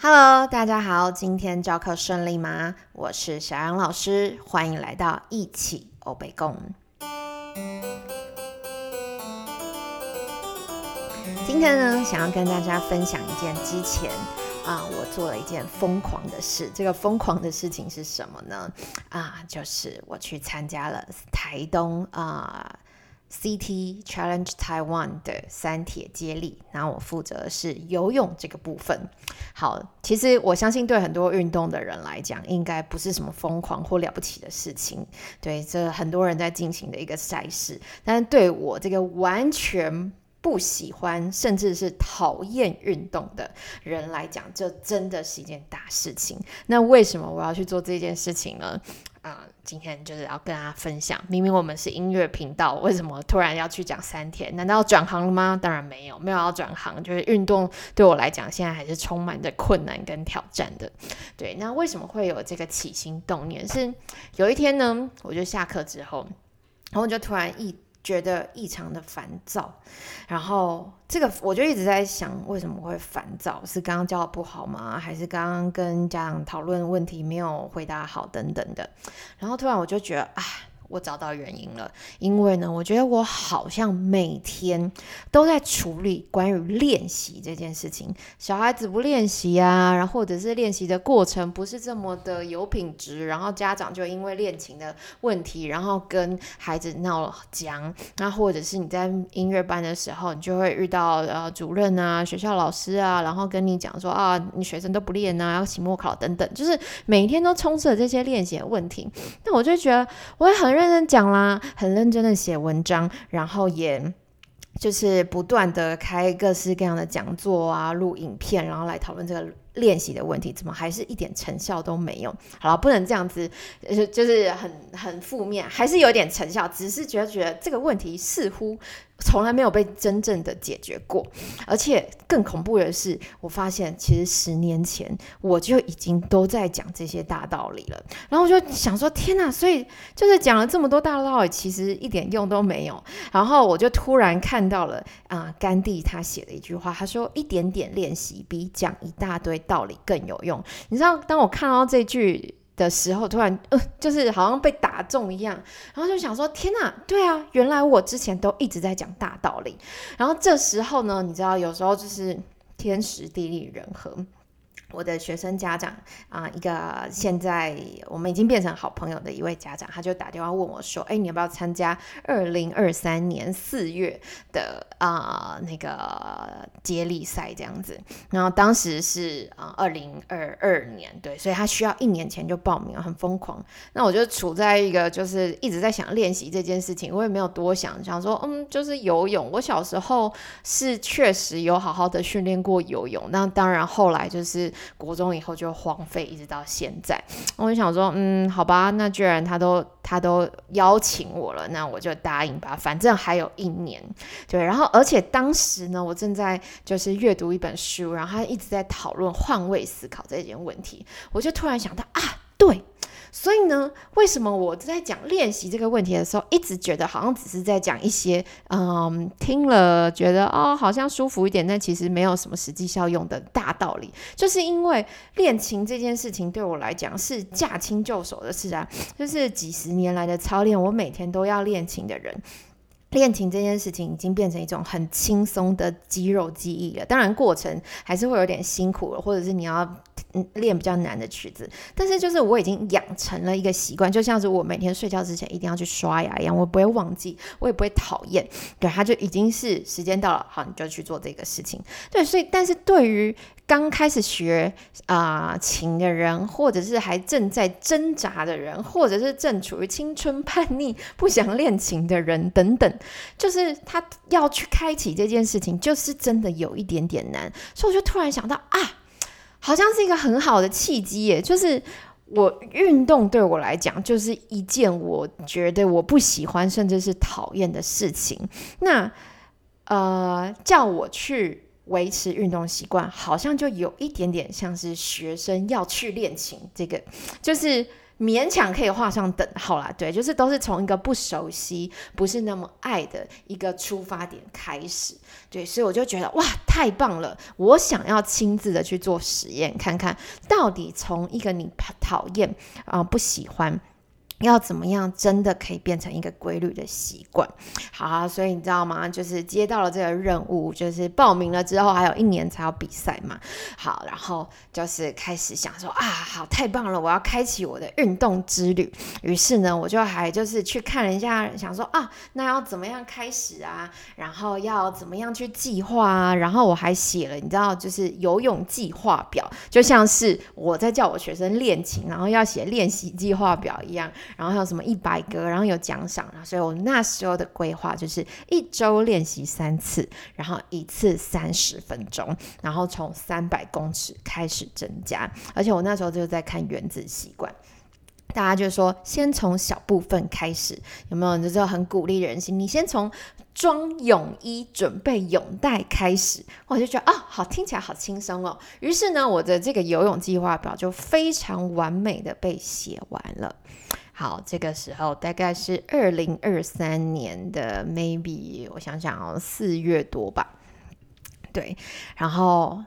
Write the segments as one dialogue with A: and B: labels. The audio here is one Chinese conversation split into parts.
A: Hello，大家好，今天教课顺利吗？我是小杨老师，欢迎来到一起欧北共。今天呢，想要跟大家分享一件之前啊，我做了一件疯狂的事。这个疯狂的事情是什么呢？啊，就是我去参加了台东啊。CT Challenge Taiwan 的三铁接力，然后我负责的是游泳这个部分。好，其实我相信对很多运动的人来讲，应该不是什么疯狂或了不起的事情。对，这很多人在进行的一个赛事，但是对我这个完全不喜欢甚至是讨厌运动的人来讲，这真的是一件大事情。那为什么我要去做这件事情呢？今天就是要跟大家分享，明明我们是音乐频道，为什么突然要去讲三天？难道要转行了吗？当然没有，没有要转行，就是运动对我来讲，现在还是充满着困难跟挑战的。对，那为什么会有这个起心动念？是有一天呢，我就下课之后，然后就突然一。觉得异常的烦躁，然后这个我就一直在想，为什么会烦躁？是刚刚教的不好吗？还是刚刚跟家长讨论问题没有回答好等等的？然后突然我就觉得，啊。我找到原因了，因为呢，我觉得我好像每天都在处理关于练习这件事情。小孩子不练习啊，然后或者是练习的过程不是这么的有品质，然后家长就因为练琴的问题，然后跟孩子闹了僵。那或者是你在音乐班的时候，你就会遇到呃主任啊、学校老师啊，然后跟你讲说啊，你学生都不练啊，要期末考等等，就是每天都充斥着这些练习的问题。那我就觉得我也很。认真讲啦，很认真的写文章，然后也就是不断的开各式各样的讲座啊，录影片，然后来讨论这个练习的问题，怎么还是一点成效都没有？好了，不能这样子，就是很很负面，还是有点成效，只是觉得觉得这个问题似乎。从来没有被真正的解决过，而且更恐怖的是，我发现其实十年前我就已经都在讲这些大道理了。然后我就想说，天哪！所以就是讲了这么多大道理，其实一点用都没有。然后我就突然看到了啊，甘地他写的一句话，他说：“一点点练习比讲一大堆道理更有用。”你知道，当我看到这句。的时候，突然呃，就是好像被打中一样，然后就想说：天哪，对啊，原来我之前都一直在讲大道理。然后这时候呢，你知道，有时候就是天时地利人和。我的学生家长啊，一个现在我们已经变成好朋友的一位家长，他就打电话问我说：“哎，你要不要参加二零二三年四月的啊那个接力赛这样子？”然后当时是啊二零二二年，对，所以他需要一年前就报名，很疯狂。那我就处在一个就是一直在想练习这件事情，我也没有多想，想说嗯，就是游泳。我小时候是确实有好好的训练过游泳，那当然后来就是。国中以后就荒废，一直到现在。我就想说，嗯，好吧，那既然他都他都邀请我了，那我就答应吧。反正还有一年，对。然后，而且当时呢，我正在就是阅读一本书，然后他一直在讨论换位思考这件问题，我就突然想到啊，对。所以呢，为什么我在讲练习这个问题的时候，一直觉得好像只是在讲一些，嗯，听了觉得哦，好像舒服一点，但其实没有什么实际效用的大道理，就是因为练琴这件事情对我来讲是驾轻就熟的事啊，就是几十年来的操练，我每天都要练琴的人。练琴这件事情已经变成一种很轻松的肌肉记忆了，当然过程还是会有点辛苦了，或者是你要练比较难的曲子，但是就是我已经养成了一个习惯，就像是我每天睡觉之前一定要去刷牙一样，我不会忘记，我也不会讨厌，对，它就已经是时间到了，好，你就去做这个事情，对，所以但是对于刚开始学啊琴的人，或者是还正在挣扎的人，或者是正处于青春叛逆不想练琴的人等等，就是他要去开启这件事情，就是真的有一点点难。所以我就突然想到啊，好像是一个很好的契机耶！就是我运动对我来讲，就是一件我觉得我不喜欢甚至是讨厌的事情。那呃，叫我去。维持运动习惯，好像就有一点点像是学生要去练琴，这个就是勉强可以画上等号啦。对，就是都是从一个不熟悉、不是那么爱的一个出发点开始。对，所以我就觉得哇，太棒了！我想要亲自的去做实验，看看到底从一个你讨厌啊、不喜欢。要怎么样真的可以变成一个规律的习惯？好，所以你知道吗？就是接到了这个任务，就是报名了之后还有一年才要比赛嘛。好，然后就是开始想说啊，好，太棒了，我要开启我的运动之旅。于是呢，我就还就是去看了一下，想说啊，那要怎么样开始啊？然后要怎么样去计划啊？然后我还写了，你知道，就是游泳计划表，就像是我在叫我学生练琴，然后要写练习计划表一样。然后还有什么一百个，然后有奖赏，所以我那时候的规划就是一周练习三次，然后一次三十分钟，然后从三百公尺开始增加，而且我那时候就在看《原子习惯》，大家就说先从小部分开始，有没有？就是很鼓励人心，你先从装泳衣、准备泳袋开始，我就觉得啊，好听起来好轻松哦。于是呢，我的这个游泳计划表就非常完美的被写完了。好，这个时候大概是二零二三年的 maybe，我想想哦，四月多吧。对，然后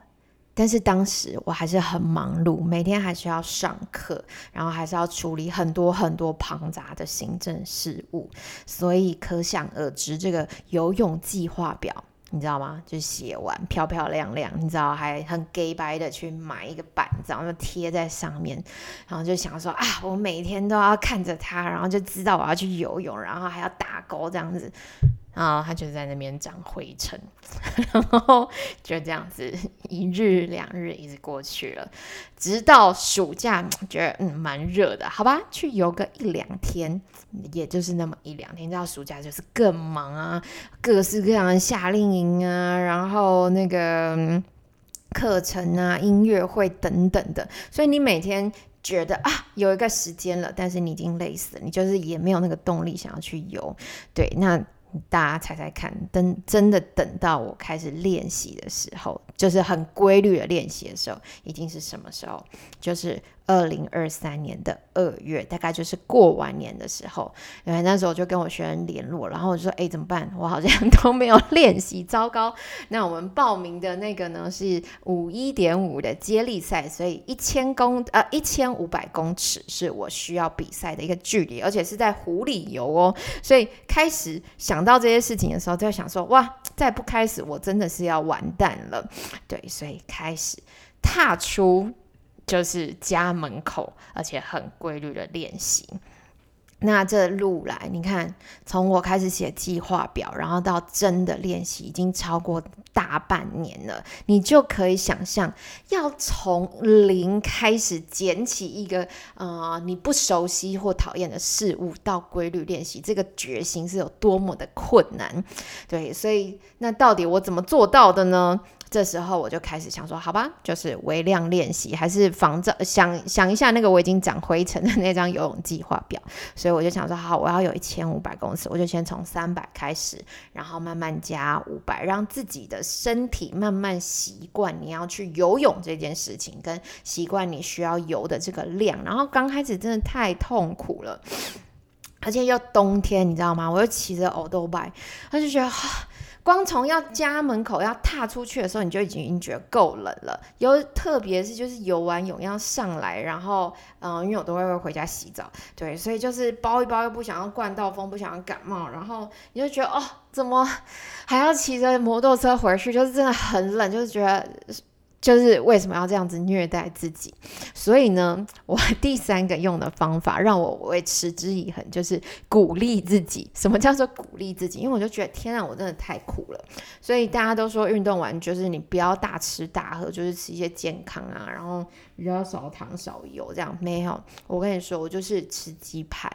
A: 但是当时我还是很忙碌，每天还需要上课，然后还是要处理很多很多庞杂的行政事务，所以可想而知，这个游泳计划表。你知道吗？就写完漂漂亮亮，你知道还很 gay 白的去买一个板子，然后就贴在上面，然后就想说啊，我每天都要看着它，然后就知道我要去游泳，然后还要打勾这样子。然后他就在那边长灰尘，然后就这样子一日两日一直过去了，直到暑假觉得嗯蛮热的，好吧，去游个一两天，也就是那么一两天。知道暑假就是更忙啊，各式各样的夏令营啊，然后那个课程啊、音乐会等等的，所以你每天觉得啊有一个时间了，但是你已经累死了，你就是也没有那个动力想要去游。对，那。大家猜猜看，等真的等到我开始练习的时候，就是很规律的练习的时候，已经是什么时候？就是。二零二三年的二月，大概就是过完年的时候，因为那时候我就跟我学生联络，然后我就说：“哎，怎么办？我好像都没有练习，糟糕！那我们报名的那个呢是五一点五的接力赛，所以一千公呃一千五百公尺是我需要比赛的一个距离，而且是在湖里游哦。所以开始想到这些事情的时候，就想说：哇，再不开始，我真的是要完蛋了。对，所以开始踏出。就是家门口，而且很规律的练习。那这路来，你看，从我开始写计划表，然后到真的练习，已经超过大半年了。你就可以想象，要从零开始捡起一个呃你不熟悉或讨厌的事物，到规律练习，这个决心是有多么的困难。对，所以那到底我怎么做到的呢？这时候我就开始想说，好吧，就是微量练习，还是仿照想想一下那个我已经长灰尘的那张游泳计划表。所以我就想说，好，我要有一千五百公尺，我就先从三百开始，然后慢慢加五百，让自己的身体慢慢习惯你要去游泳这件事情，跟习惯你需要游的这个量。然后刚开始真的太痛苦了，而且又冬天，你知道吗？我又骑着欧豆拜，他就觉得。光从要家门口要踏出去的时候，你就已经觉得够冷了。有特别是就是游完泳要上来，然后嗯，因为我都会会回家洗澡，对，所以就是包一包又不想要灌到风，不想要感冒，然后你就觉得哦，怎么还要骑着摩托车回去？就是真的很冷，就是觉得。就是为什么要这样子虐待自己？所以呢，我 第三个用的方法让我会持之以恒，就是鼓励自己。什么叫做鼓励自己？因为我就觉得天啊，我真的太苦了。所以大家都说运动完就是你不要大吃大喝，就是吃一些健康啊，然后比较少糖少油这样。没有，我跟你说，我就是吃鸡排，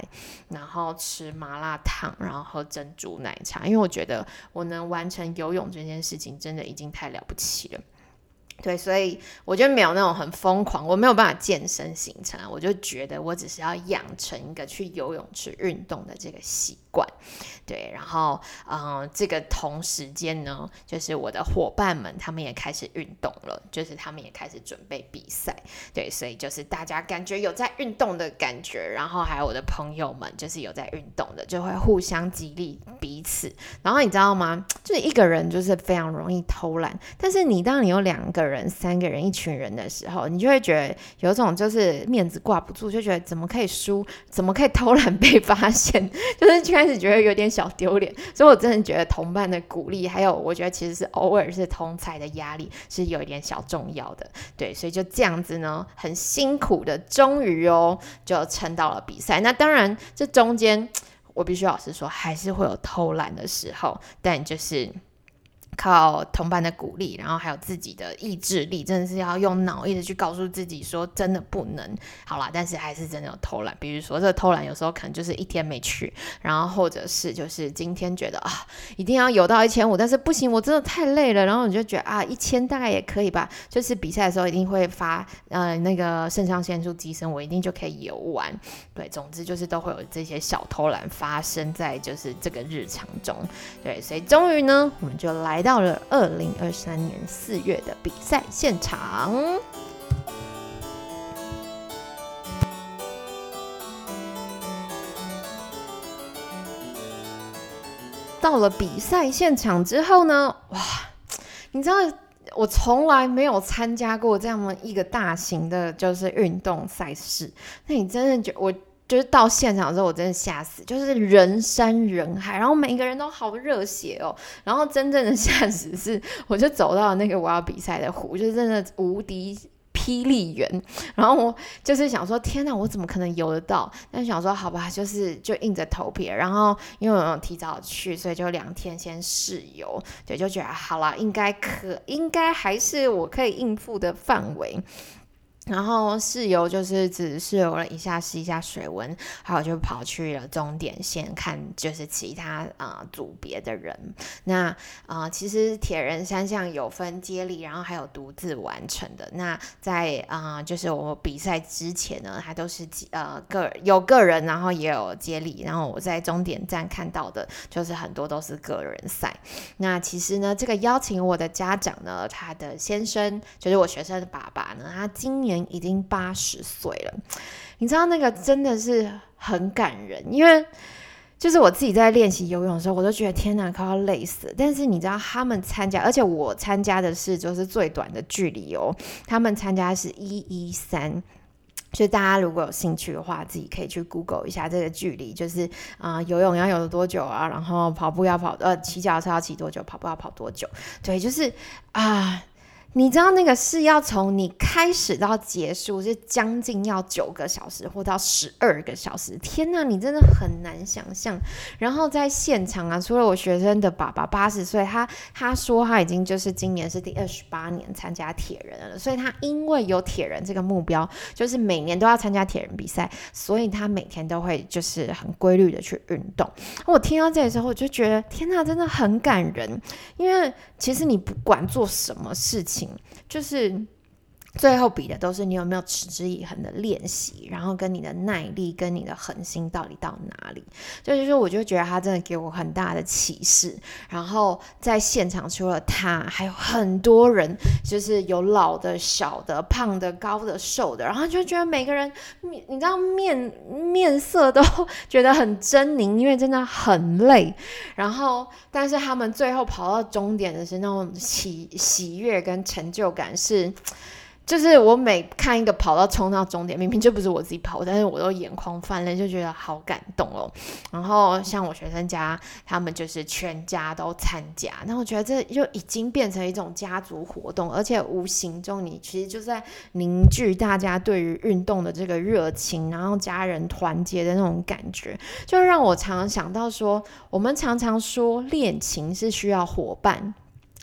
A: 然后吃麻辣烫，然后喝珍珠奶茶。因为我觉得我能完成游泳这件事情，真的已经太了不起了。对，所以我觉得没有那种很疯狂，我没有办法健身行程，我就觉得我只是要养成一个去游泳池运动的这个习惯。对，然后嗯，这个同时间呢，就是我的伙伴们他们也开始运动了，就是他们也开始准备比赛。对，所以就是大家感觉有在运动的感觉，然后还有我的朋友们就是有在运动的，就会互相激励彼此。然后你知道吗？就是一个人就是非常容易偷懒，但是你当你有两个、人三个人、一群人的时候，你就会觉得有种就是面子挂不住，就觉得怎么可以输，怎么可以偷懒被发现，就是开始觉得有点小丢脸。所以我真的觉得同伴的鼓励，还有我觉得其实是偶尔是同才的压力，是有一点小重要的。对，所以就这样子呢，很辛苦的，终于哦就撑到了比赛。那当然，这中间 我必须老实说，还是会有偷懒的时候，但就是。靠同伴的鼓励，然后还有自己的意志力，真的是要用脑一直去告诉自己说，真的不能好啦。但是还是真的有偷懒，比如说这个偷懒有时候可能就是一天没去，然后或者是就是今天觉得啊一定要游到一千五，但是不行，我真的太累了，然后你就觉得啊一千大概也可以吧，就是比赛的时候一定会发呃那个肾上腺素激升，我一定就可以游完。对，总之就是都会有这些小偷懒发生在就是这个日常中。对，所以终于呢，我们就来到。到了二零二三年四月的比赛现场，到了比赛现场之后呢，哇，你知道我从来没有参加过这样一个大型的，就是运动赛事。那你真的觉我？就是到现场之后，我真的吓死，就是人山人海，然后每个人都好热血哦。然后真正的 吓死是，我就走到那个我要比赛的湖，就是真的无敌霹雳远。然后我就是想说，天哪，我怎么可能游得到？但想说，好吧，就是就硬着头皮。然后因为我提早去，所以就两天先试游，对，就觉得好了，应该可，应该还是我可以应付的范围。然后试游就是只试游了一下，试一下水温，还有就跑去了终点线看，就是其他啊组别的人。那啊，其实铁人三项有分接力，然后还有独自完成的。那在啊，就是我比赛之前呢，还都是呃个有个人，然后也有接力。然后我在终点站看到的，就是很多都是个人赛。那其实呢，这个邀请我的家长呢，他的先生就是我学生的爸爸呢，他今年。已经八十岁了，你知道那个真的是很感人，因为就是我自己在练习游泳的时候，我都觉得天哪，快要累死了。但是你知道他们参加，而且我参加的是就是最短的距离哦，他们参加是一一三，所以大家如果有兴趣的话，自己可以去 Google 一下这个距离，就是啊游泳要游多久啊，然后跑步要跑呃骑脚车要骑多久，跑步要跑多久，对，就是啊。你知道那个是要从你开始到结束是将近要九个小时或到十二个小时，天呐，你真的很难想象。然后在现场啊，除了我学生的爸爸八十岁，他他说他已经就是今年是第二十八年参加铁人了，所以他因为有铁人这个目标，就是每年都要参加铁人比赛，所以他每天都会就是很规律的去运动。我听到这里时候，我就觉得天呐，真的很感人，因为其实你不管做什么事情。就是。最后比的都是你有没有持之以恒的练习，然后跟你的耐力跟你的恒心到底到哪里？所以就是我就觉得他真的给我很大的启示。然后在现场除了他，还有很多人，就是有老的、小的、胖的、高的、瘦的，然后就觉得每个人面，你知道面 面色都觉得很狰狞，因为真的很累。然后但是他们最后跑到终点的是那种喜喜悦跟成就感是。就是我每看一个跑到冲到终点，明明就不是我自己跑，但是我都眼眶泛泪，就觉得好感动哦。然后像我学生家，他们就是全家都参加，那我觉得这就已经变成一种家族活动，而且无形中你其实就在凝聚大家对于运动的这个热情，然后家人团结的那种感觉，就让我常常想到说，我们常常说练琴是需要伙伴。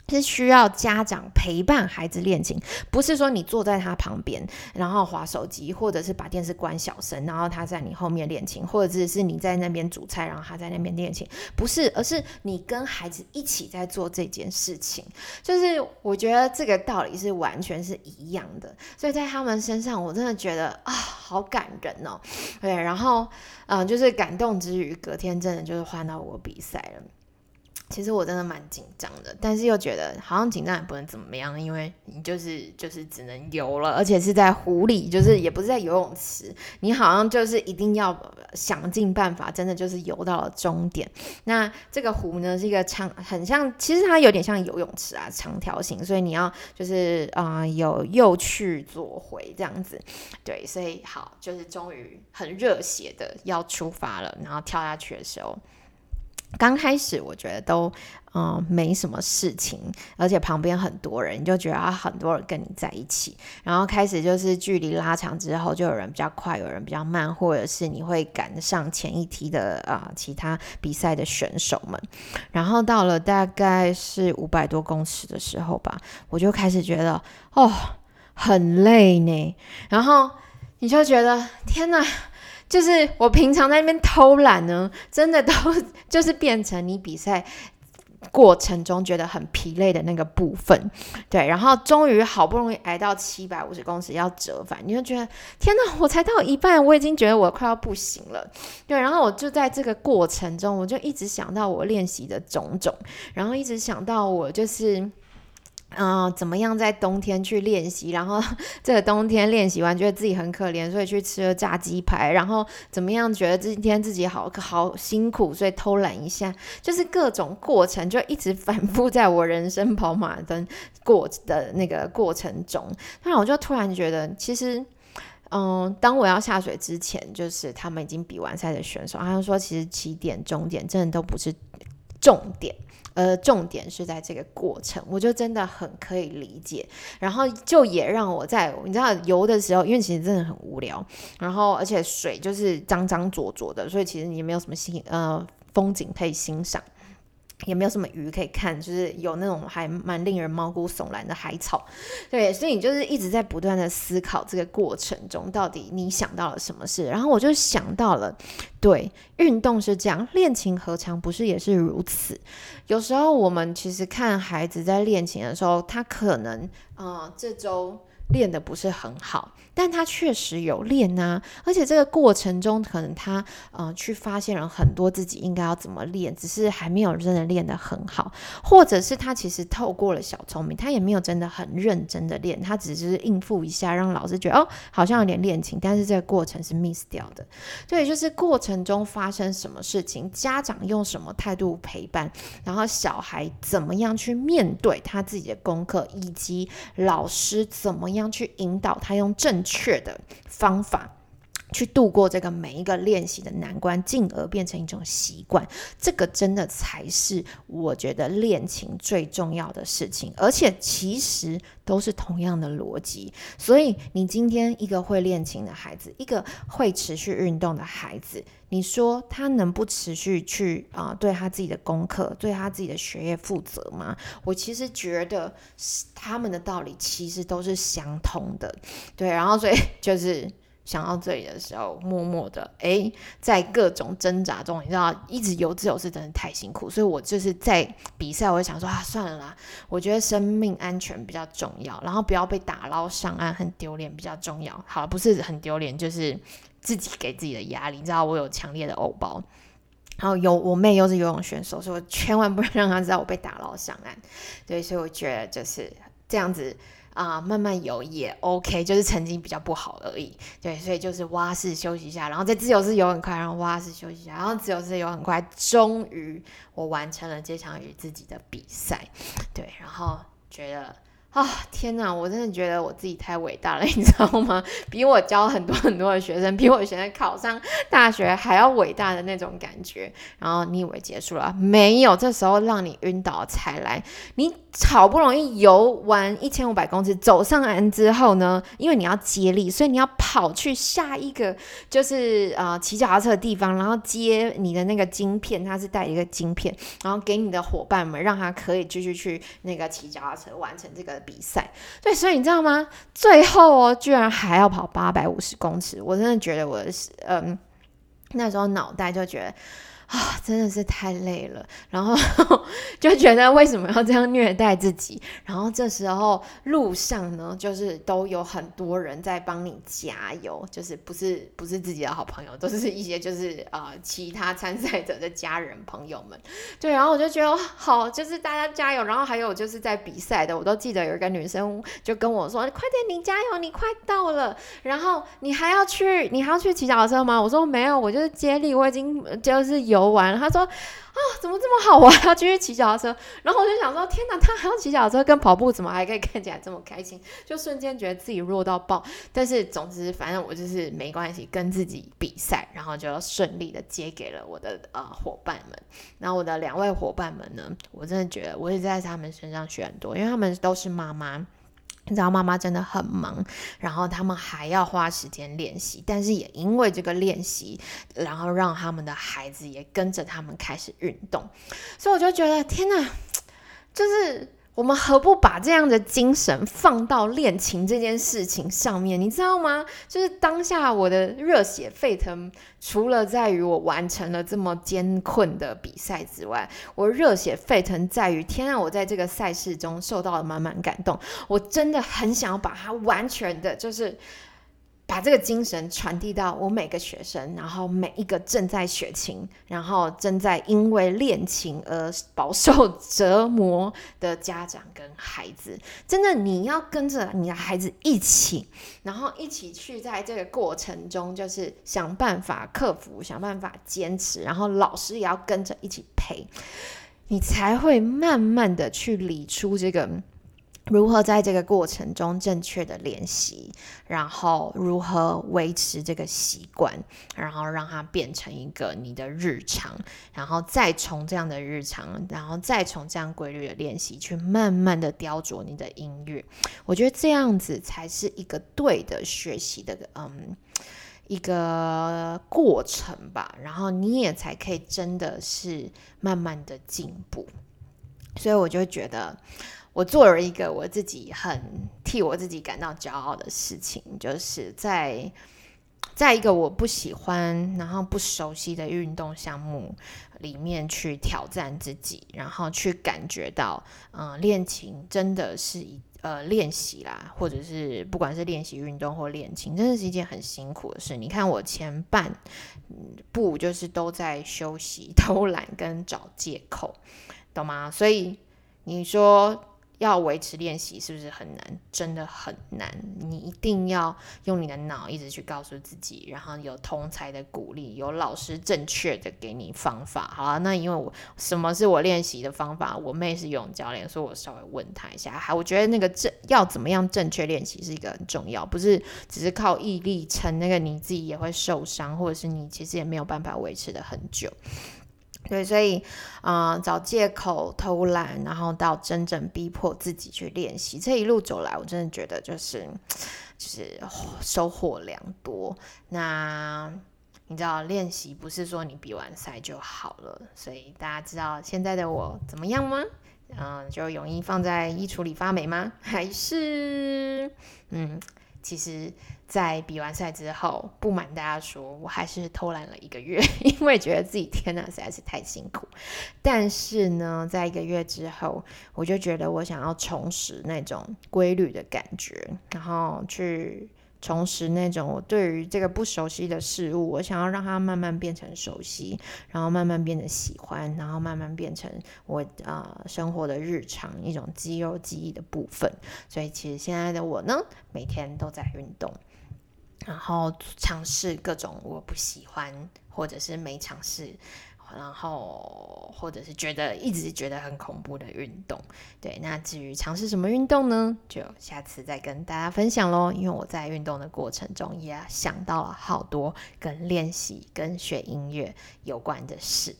A: 是需要家长陪伴孩子练琴，不是说你坐在他旁边，然后划手机，或者是把电视关小声，然后他在你后面练琴，或者是你在那边煮菜，然后他在那边练琴，不是，而是你跟孩子一起在做这件事情。就是我觉得这个道理是完全是一样的，所以在他们身上，我真的觉得啊，好感人哦。对，然后嗯，就是感动之余，隔天真的就是换到我比赛了。其实我真的蛮紧张的，但是又觉得好像紧张也不能怎么样，因为你就是就是只能游了，而且是在湖里，就是也不是在游泳池，你好像就是一定要想尽办法，真的就是游到了终点。那这个湖呢是一个长，很像，其实它有点像游泳池啊，长条形，所以你要就是啊有右去左回这样子，对，所以好，就是终于很热血的要出发了，然后跳下去的时候。刚开始我觉得都嗯没什么事情，而且旁边很多人，你就觉得很多人跟你在一起。然后开始就是距离拉长之后，就有人比较快，有人比较慢，或者是你会赶上前一梯的啊其他比赛的选手们。然后到了大概是五百多公尺的时候吧，我就开始觉得哦很累呢。然后你就觉得天哪！就是我平常在那边偷懒呢，真的都 就是变成你比赛过程中觉得很疲累的那个部分，对，然后终于好不容易挨到七百五十公尺要折返，你就觉得天哪，我才到一半，我已经觉得我快要不行了，对，然后我就在这个过程中，我就一直想到我练习的种种，然后一直想到我就是。嗯，怎么样在冬天去练习？然后 这个冬天练习完，觉得自己很可怜，所以去吃了炸鸡排。然后怎么样，觉得今天自己好好辛苦，所以偷懒一下。就是各种过程，就一直反复在我人生跑马灯过的那个过程中。那我就突然觉得，其实，嗯，当我要下水之前，就是他们已经比完赛的选手，他们说，其实起点、终点真的都不是重点。呃，重点是在这个过程，我就真的很可以理解，然后就也让我在你知道游的时候，因为其实真的很无聊，然后而且水就是脏脏浊浊的，所以其实你没有什么欣呃风景可以欣赏。也没有什么鱼可以看，就是有那种还蛮令人毛骨悚然的海草，对，所以你就是一直在不断的思考这个过程中，到底你想到了什么事？然后我就想到了，对，运动是这样，练琴何尝不是也是如此？有时候我们其实看孩子在练琴的时候，他可能啊这周。练的不是很好，但他确实有练啊，而且这个过程中，可能他呃去发现了很多自己应该要怎么练，只是还没有真的练得很好，或者是他其实透过了小聪明，他也没有真的很认真的练，他只是应付一下，让老师觉得哦好像有点练琴，但是这个过程是 miss 掉的。对，就是过程中发生什么事情，家长用什么态度陪伴，然后小孩怎么样去面对他自己的功课，以及老师怎么。样去引导他用正确的方法去度过这个每一个练习的难关，进而变成一种习惯。这个真的才是我觉得练琴最重要的事情，而且其实都是同样的逻辑。所以，你今天一个会练琴的孩子，一个会持续运动的孩子。你说他能不持续去啊，对他自己的功课，对他自己的学业负责吗？我其实觉得他们的道理其实都是相通的，对。然后所以就是想到这里的时候，默默的哎，在各种挣扎中，你知道，一直游自由是真的太辛苦，所以我就是在比赛，我就想说啊，算了啦，我觉得生命安全比较重要，然后不要被打捞上岸很丢脸比较重要。好，不是很丢脸，就是。自己给自己的压力，你知道我有强烈的欧包，然后有我妹又是游泳选手，所以我千万不能让她知道我被打捞上岸。对，所以我觉得就是这样子啊，慢慢游也 OK，就是曾经比较不好而已。对，所以就是蛙式休息一下，然后在自由式游很快，然后蛙式休息一下，然后自由式游很快，终于我完成了这场与自己的比赛。对，然后觉得。啊，天哪！我真的觉得我自己太伟大了，你知道吗？比我教很多很多的学生，比我现在考上大学还要伟大的那种感觉。然后你以为结束了？没有，这时候让你晕倒才来。你好不容易游完一千五百公尺，走上岸之后呢？因为你要接力，所以你要跑去下一个就是呃骑脚踏车的地方，然后接你的那个晶片，它是带一个晶片，然后给你的伙伴们，让他可以继续去那个骑脚踏车完成这个。比赛对，所以你知道吗？最后哦，居然还要跑八百五十公尺，我真的觉得我是嗯，那时候脑袋就觉得。啊，真的是太累了，然后就觉得为什么要这样虐待自己？然后这时候路上呢，就是都有很多人在帮你加油，就是不是不是自己的好朋友，都是一些就是呃其他参赛者的家人朋友们。对，然后我就觉得好，就是大家加油。然后还有就是在比赛的，我都记得有一个女生就跟我说：“快点，你加油，你快到了。”然后你还要去，你还要去骑脚车吗？我说没有，我就是接力，我已经就是有。游玩，他说啊，怎么这么好玩？他继续骑脚踏车。然后我就想说，天哪，他还要骑脚踏车跟跑步，怎么还可以看起来这么开心？就瞬间觉得自己弱到爆。但是总之，反正我就是没关系，跟自己比赛，然后就顺利的接给了我的呃伙伴们。然后我的两位伙伴们呢，我真的觉得我也在他们身上学很多，因为他们都是妈妈。你知道妈妈真的很忙，然后他们还要花时间练习，但是也因为这个练习，然后让他们的孩子也跟着他们开始运动，所以我就觉得天哪，就是。我们何不把这样的精神放到恋情这件事情上面？你知道吗？就是当下我的热血沸腾，除了在于我完成了这么艰困的比赛之外，我热血沸腾在于，天啊！我在这个赛事中受到了满满感动，我真的很想要把它完全的，就是。把这个精神传递到我每个学生，然后每一个正在学琴，然后正在因为练琴而饱受折磨的家长跟孩子，真的，你要跟着你的孩子一起，然后一起去在这个过程中，就是想办法克服，想办法坚持，然后老师也要跟着一起陪，你才会慢慢的去理出这个。如何在这个过程中正确的练习，然后如何维持这个习惯，然后让它变成一个你的日常，然后再从这样的日常，然后再从这样规律的练习，去慢慢的雕琢你的音乐。我觉得这样子才是一个对的学习的，嗯，一个过程吧。然后你也才可以真的是慢慢的进步。所以我就觉得。我做了一个我自己很替我自己感到骄傲的事情，就是在在一个我不喜欢、然后不熟悉的运动项目里面去挑战自己，然后去感觉到，嗯，练琴真的是一呃练习啦，或者是不管是练习运动或练琴，真的是一件很辛苦的事。你看我前半部就是都在休息、偷懒跟找借口，懂吗？所以你说。要维持练习是不是很难？真的很难。你一定要用你的脑一直去告诉自己，然后有同才的鼓励，有老师正确的给你方法。好啊，那因为我什么是我练习的方法？我妹是游泳教练，所以我稍微问她一下。还我觉得那个正要怎么样正确练习是一个很重要，不是只是靠毅力撑，那个你自己也会受伤，或者是你其实也没有办法维持的很久。对，所以，啊，找借口偷懒，然后到真正逼迫自己去练习，这一路走来，我真的觉得就是，就是收获良多。那你知道，练习不是说你比完赛就好了，所以大家知道现在的我怎么样吗？嗯，就泳衣放在衣橱里发霉吗？还是，嗯，其实。在比完赛之后，不瞒大家说，我还是偷懒了一个月，因为觉得自己天呐实在是太辛苦。但是呢，在一个月之后，我就觉得我想要重拾那种规律的感觉，然后去。重拾那种我对于这个不熟悉的事物，我想要让它慢慢变成熟悉，然后慢慢变得喜欢，然后慢慢变成我呃生活的日常一种肌肉记忆的部分。所以其实现在的我呢，每天都在运动，然后尝试各种我不喜欢或者是没尝试然后或者是觉得一直觉得很恐怖的运动。对，那至于尝试什么运动呢？就下次再跟大家分享喽。因为我在运动的过程中也想到了好多跟练习、跟学音乐有关的事。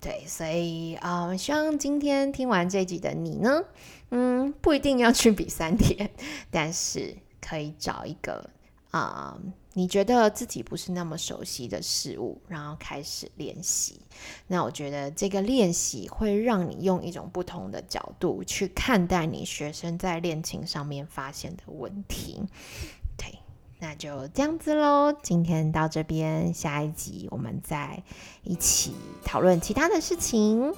A: 对，所以啊，希望今天听完这集的你呢，嗯，不一定要去比三天，但是可以找一个啊，你觉得自己不是那么熟悉的事物，然后开始练习。那我觉得这个练习会让你用一种不同的角度去看待你学生在恋情上面发现的问题。对那就这样子喽，今天到这边，下一集我们再一起讨论其他的事情。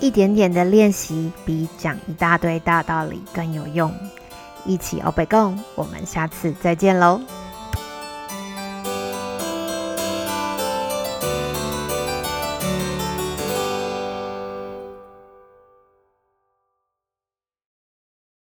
A: 一点点的练习比讲一大堆大道理更有用。一起欧北共，我们下次再见喽。